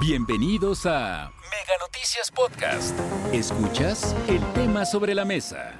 Bienvenidos a Mega Noticias Podcast. Escuchas el tema sobre la mesa.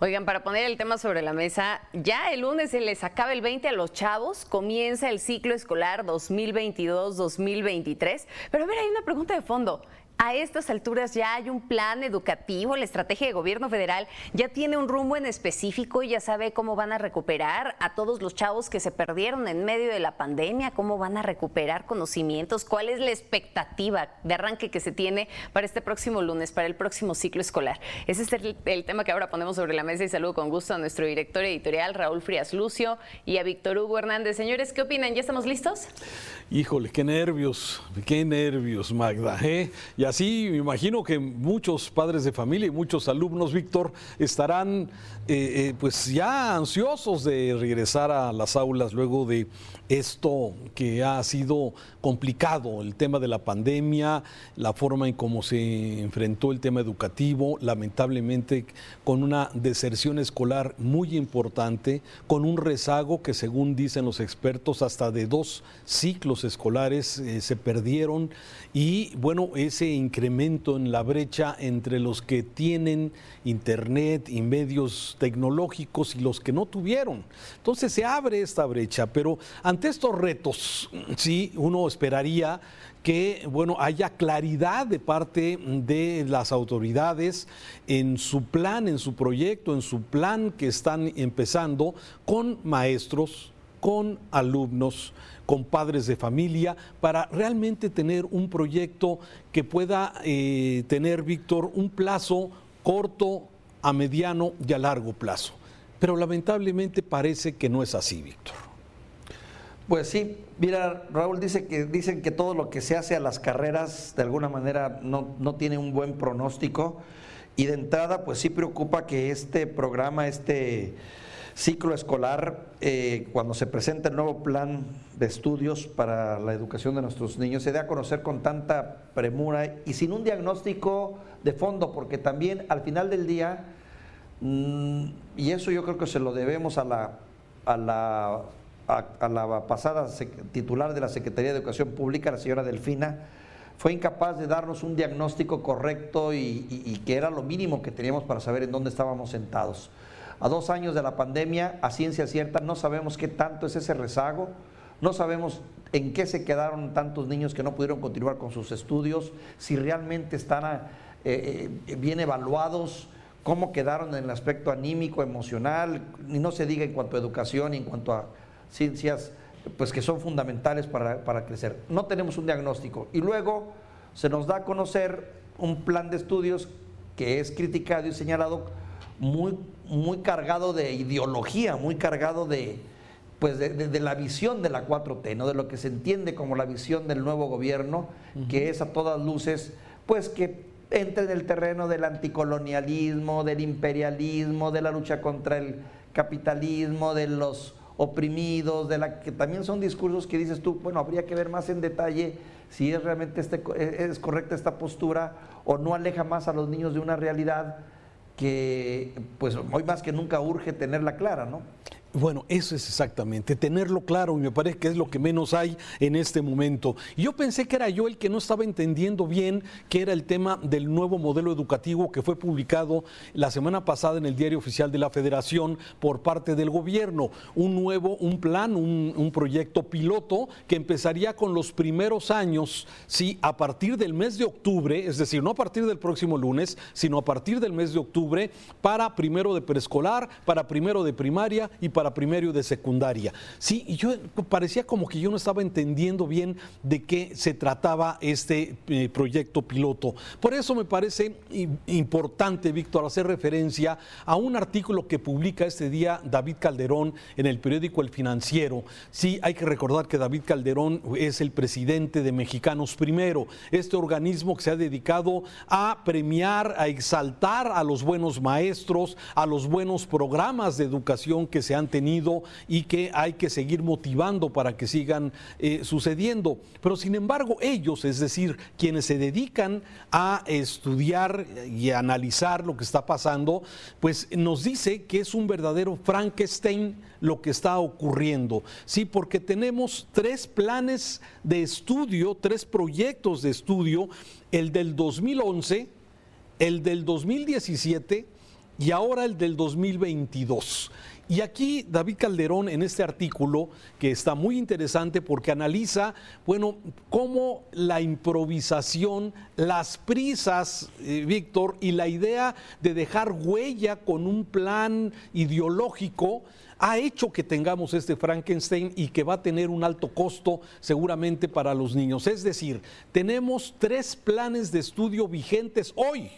Oigan, para poner el tema sobre la mesa, ya el lunes se les acaba el 20 a los chavos, comienza el ciclo escolar 2022-2023. Pero a ver, hay una pregunta de fondo. A estas alturas ya hay un plan educativo, la estrategia de gobierno federal ya tiene un rumbo en específico y ya sabe cómo van a recuperar a todos los chavos que se perdieron en medio de la pandemia, cómo van a recuperar conocimientos, cuál es la expectativa de arranque que se tiene para este próximo lunes, para el próximo ciclo escolar. Ese es el, tema que ahora ponemos sobre la mesa y saludo con gusto a nuestro director editorial Raúl Frías Lucio y a Víctor Hugo Hernández. Señores, ¿qué opinan? ¿Ya estamos listos? Híjole, qué nervios, qué nervios, Magda. ¿eh? Así me imagino que muchos padres de familia y muchos alumnos, Víctor, estarán eh, eh, pues ya ansiosos de regresar a las aulas luego de esto que ha sido complicado, el tema de la pandemia, la forma en cómo se enfrentó el tema educativo, lamentablemente con una deserción escolar muy importante, con un rezago que según dicen los expertos hasta de dos ciclos escolares eh, se perdieron. Y bueno, ese incremento en la brecha entre los que tienen internet y medios tecnológicos y los que no tuvieron. Entonces se abre esta brecha, pero ante estos retos, sí, uno esperaría que bueno, haya claridad de parte de las autoridades en su plan, en su proyecto, en su plan que están empezando con maestros, con alumnos, con padres de familia, para realmente tener un proyecto que pueda eh, tener, Víctor, un plazo corto, a mediano y a largo plazo. Pero lamentablemente parece que no es así, Víctor. Pues sí, mira, Raúl dice que dicen que todo lo que se hace a las carreras de alguna manera no, no tiene un buen pronóstico. Y de entrada, pues sí preocupa que este programa, este ciclo escolar, eh, cuando se presenta el nuevo plan de estudios para la educación de nuestros niños, se dé a conocer con tanta premura y sin un diagnóstico de fondo, porque también al final del día, mm, y eso yo creo que se lo debemos a la, a la, a, la pasada titular de la Secretaría de Educación Pública, la señora Delfina, fue incapaz de darnos un diagnóstico correcto y que era lo mínimo que teníamos para saber en dónde estábamos sentados. A dos años de la pandemia, a ciencia cierta, no sabemos qué tanto es ese rezago, no sabemos en qué se quedaron tantos niños que no pudieron continuar con sus estudios, si realmente están eh, eh, bien evaluados, cómo quedaron en el aspecto anímico, emocional, y no se diga en cuanto a educación y en cuanto a ciencias pues que son fundamentales para, para crecer. No tenemos un diagnóstico. Y luego se nos da a conocer un plan de estudios que es criticado y señalado muy, muy cargado de ideología, muy cargado de, pues de, la visión de la 4T, ¿no? de lo que se entiende como la visión del nuevo gobierno, que es a todas luces, pues que entre en el terreno del anticolonialismo, del imperialismo, de la lucha contra el capitalismo, de los oprimidos, de la que también son discursos que dices tú, bueno, habría que ver más en detalle si es realmente este, es correcta esta postura o no aleja más a los niños de una realidad que pues hoy más que nunca urge tenerla clara, ¿no? Bueno, eso es exactamente, tenerlo claro y me parece que es lo que menos hay en este momento. Yo pensé que era yo el que no estaba entendiendo bien que era el tema del nuevo modelo educativo que fue publicado la semana pasada en el Diario Oficial de la Federación por parte del gobierno. Un nuevo, un plan, un, proyecto piloto que empezaría con los primeros años, sí, a partir del mes de octubre, es decir, no a partir del próximo lunes, sino a partir del mes de octubre, para primero de preescolar, para primero de primaria y para para primero de secundaria. Sí, yo parecía como que yo no estaba entendiendo bien de qué se trataba este eh, proyecto piloto. Por eso me parece importante, Víctor, hacer referencia a un artículo que publica este día David Calderón en el periódico El Financiero. Sí, hay que recordar que David Calderón es el presidente de Mexicanos Primero, este organismo que se ha dedicado a premiar, a exaltar a los buenos maestros, a los buenos programas de educación que se han y que hay que seguir motivando para que sigan eh, sucediendo. Pero sin embargo, ellos, es decir, quienes se dedican a estudiar y analizar lo que está pasando, pues nos dice que es un verdadero Frankenstein lo que está ocurriendo. Sí, porque tenemos tres planes de estudio, tres proyectos de estudio, el del 2011, el del 2017 y ahora el del 2022. Y aquí David Calderón en este artículo, que está muy interesante porque analiza, bueno, cómo la improvisación, las prisas, eh, Víctor, y la idea de dejar huella con un plan ideológico, ha hecho que tengamos este Frankenstein y que va a tener un alto costo seguramente para los niños. Es decir, tenemos tres planes de estudio vigentes hoy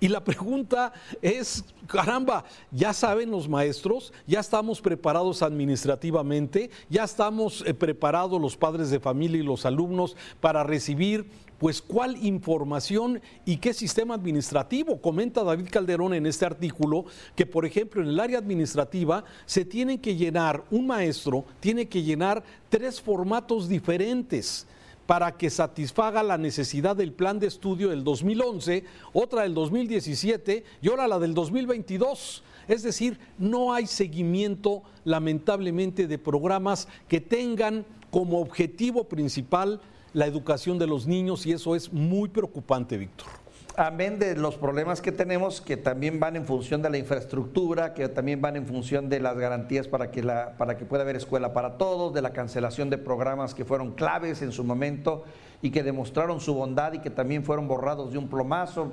y la pregunta es, caramba, ya saben los maestros, ya estamos preparados administrativamente, ya estamos eh, preparados los padres de familia y los alumnos para recibir pues cuál información y qué sistema administrativo. Comenta David Calderón en este artículo que, por ejemplo, en el área administrativa se tiene que llenar, un maestro tiene que llenar tres formatos diferentes para que satisfaga la necesidad del plan de estudio del 2011, otra del 2017 y ahora la del 2022. Es decir, no hay seguimiento, lamentablemente, de programas que tengan como objetivo principal la educación de los niños y eso es muy preocupante, Víctor amén de los problemas que tenemos, que también van en función de la infraestructura, que también van en función de las garantías para que, la, para que pueda haber escuela para todos, de la cancelación de programas que fueron claves en su momento y que demostraron su bondad y que también fueron borrados de un plomazo,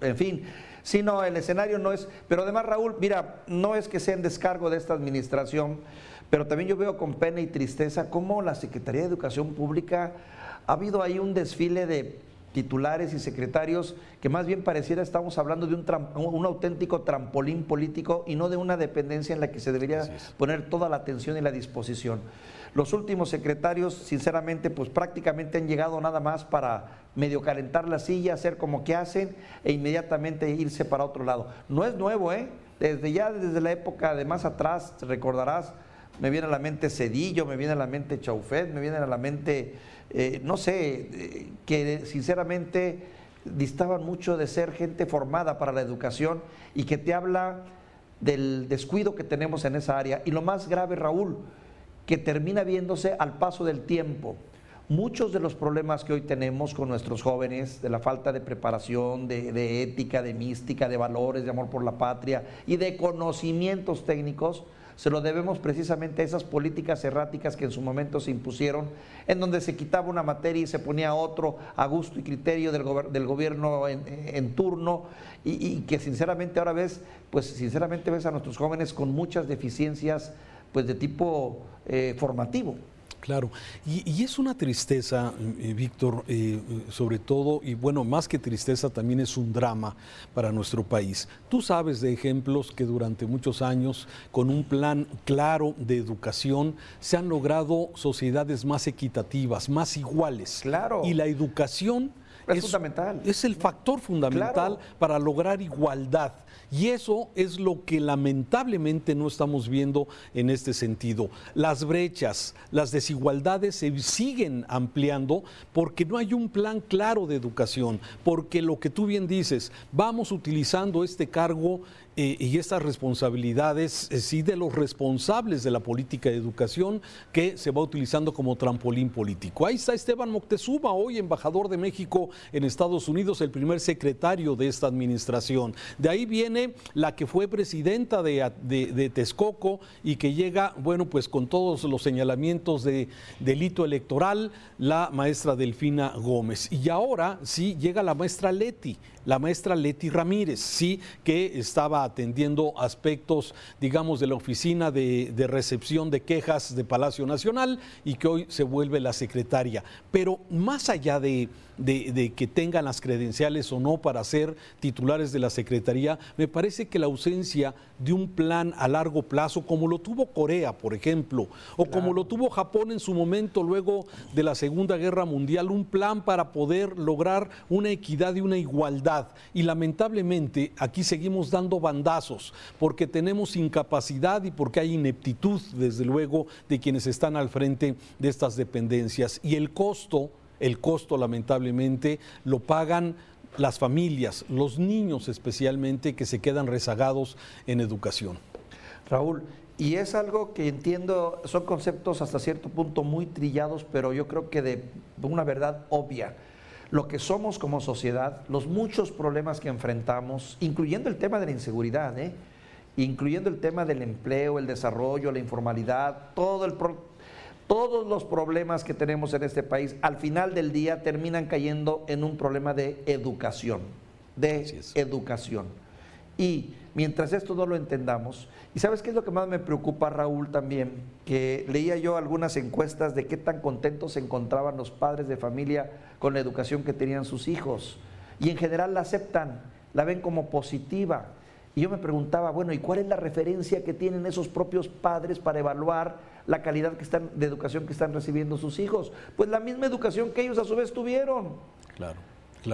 en fin. Si no, el escenario no es, pero además Raúl, mira, no es que sea en descargo de esta administración, pero también yo veo con pena y tristeza cómo la Secretaría de Educación Pública ha habido ahí un desfile de titulares y secretarios, que más bien pareciera estamos hablando de un, un, auténtico trampolín político y no de una dependencia en la que se debería poner toda la atención y la disposición. Los últimos secretarios, sinceramente, pues prácticamente han llegado nada más para medio calentar la silla, hacer como que hacen e inmediatamente irse para otro lado. No es nuevo, ¿eh? Desde ya, desde la época de más atrás, recordarás, me viene a la mente Cedillo, me viene a la mente Chaufet, me viene a la mente eh, no sé, eh, que sinceramente distaban mucho de ser gente formada para la educación y que te habla del descuido que tenemos en esa área. Y lo más grave, Raúl, que termina viéndose al paso del tiempo. Muchos de los problemas que hoy tenemos con nuestros jóvenes, de la falta de preparación, de, ética, de mística, de valores, de amor por la patria y de conocimientos técnicos, se lo debemos precisamente a esas políticas erráticas que en su momento se impusieron, en donde se quitaba una materia y se ponía otro a gusto y criterio del, del gobierno en, turno, y, que sinceramente ahora ves, pues sinceramente ves a nuestros jóvenes con muchas deficiencias pues de tipo eh, formativo. Claro, y, es una tristeza, eh, Víctor, eh, sobre todo, y bueno, más que tristeza, también es un drama para nuestro país. Tú sabes de ejemplos que durante muchos años, con un plan claro de educación, se han logrado sociedades más equitativas, más iguales. Claro. Y la educación es, fundamental. Es el factor fundamental para lograr igualdad. Y eso es lo que lamentablemente no estamos viendo en este sentido. Las brechas, las desigualdades se siguen ampliando porque no hay un plan claro de educación, porque lo que tú bien dices, vamos utilizando este cargo eh, y estas responsabilidades, eh, sí, de los responsables de la política de educación que se va utilizando como trampolín político. Ahí está Esteban Moctezuma, hoy embajador de México en Estados Unidos, el primer secretario de esta administración. De ahí viene la que fue presidenta de, de, Texcoco y que llega, bueno, pues con todos los señalamientos de delito electoral, la maestra Delfina Gómez. Y ahora sí llega la maestra Leti, la maestra Leti Ramírez, sí, que estaba atendiendo aspectos, digamos, de la oficina de, recepción de quejas de Palacio Nacional y que hoy se vuelve la secretaria. Pero más allá de, de, que tengan las credenciales o no para ser titulares de la Secretaría, me parece que la ausencia de un plan a largo plazo, como lo tuvo Corea, por ejemplo, o como lo tuvo Japón en su momento luego de la Segunda Guerra Mundial, un plan para poder lograr una equidad y una igualdad. Y lamentablemente aquí seguimos dando banderas porque tenemos incapacidad y porque hay ineptitud, desde luego, de quienes están al frente de estas dependencias. Y el costo, el costo lamentablemente, lo pagan las familias, los niños especialmente, que se quedan rezagados en educación. Raúl, y es algo que entiendo, son conceptos hasta cierto punto muy trillados, pero yo creo que de una verdad obvia. Lo que somos como sociedad, los muchos problemas que enfrentamos, incluyendo el tema de la inseguridad, ¿eh? incluyendo el tema del empleo, el desarrollo, la informalidad, todo el todos los problemas que tenemos en este país, al final del día terminan cayendo en un problema de educación, de educación. Y mientras esto no lo entendamos, y sabes qué es lo que más me preocupa, Raúl, también, que leía yo algunas encuestas de qué tan contentos se encontraban los padres de familia con la educación que tenían sus hijos. Y en general la aceptan, la ven como positiva. Y yo me preguntaba, bueno, ¿y cuál es la referencia que tienen esos propios padres para evaluar la calidad de educación que están recibiendo sus hijos? Pues la misma educación que ellos a su vez tuvieron. Claro.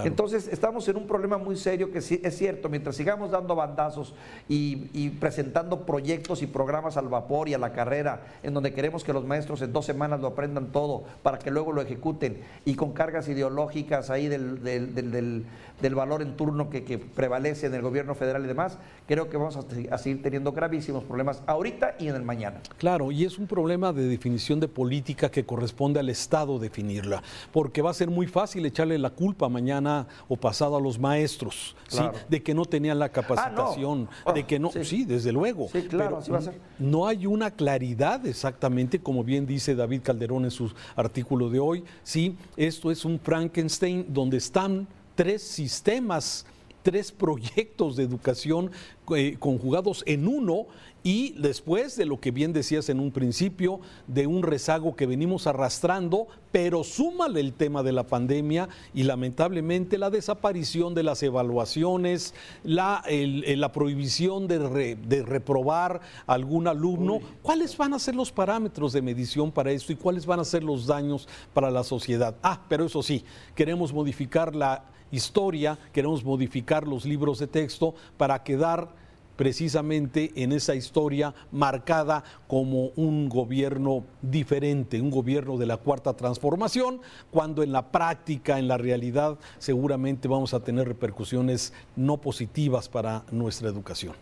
Entonces estamos en un problema muy serio que sí, es cierto, mientras sigamos dando bandazos y, presentando proyectos y programas al vapor y a la carrera, en donde queremos que los maestros en dos semanas lo aprendan todo para que luego lo ejecuten y con cargas ideológicas ahí del, del, valor en turno que, prevalece en el gobierno federal y demás, creo que vamos a, a seguir teniendo gravísimos problemas ahorita y en el mañana. Claro, y es un problema de definición de política que corresponde al Estado definirla, porque va a ser muy fácil echarle la culpa mañana o pasado a los maestros, ¿sí? de que no tenían la capacitación, ah, de que no, sí. desde luego. Sí, claro, así va a ser. No hay una claridad exactamente, como bien dice David Calderón en su artículo de hoy, sí, esto es un Frankenstein donde están tres sistemas tres proyectos de educación eh, conjugados en uno y después de lo que bien decías en un principio, de un rezago que venimos arrastrando, pero súmale el tema de la pandemia y lamentablemente la desaparición de las evaluaciones, la, la prohibición de, de, reprobar algún alumno. ¿Cuáles van a ser los parámetros de medición para esto y cuáles van a ser los daños para la sociedad? Ah, pero eso sí, queremos modificar la historia, queremos modificar los libros de texto para quedar precisamente en esa historia marcada como un gobierno diferente, un gobierno de la cuarta transformación, cuando en la práctica, en la realidad, seguramente vamos a tener repercusiones no positivas para nuestra educación.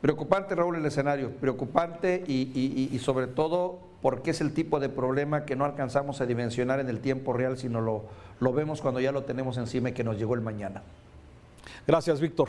Preocupante, Raúl, el escenario, preocupante y, sobre todo porque es el tipo de problema que no alcanzamos a dimensionar en el tiempo real, sino lo, lo vemos cuando ya lo tenemos encima y que nos llegó el mañana. Gracias, Víctor.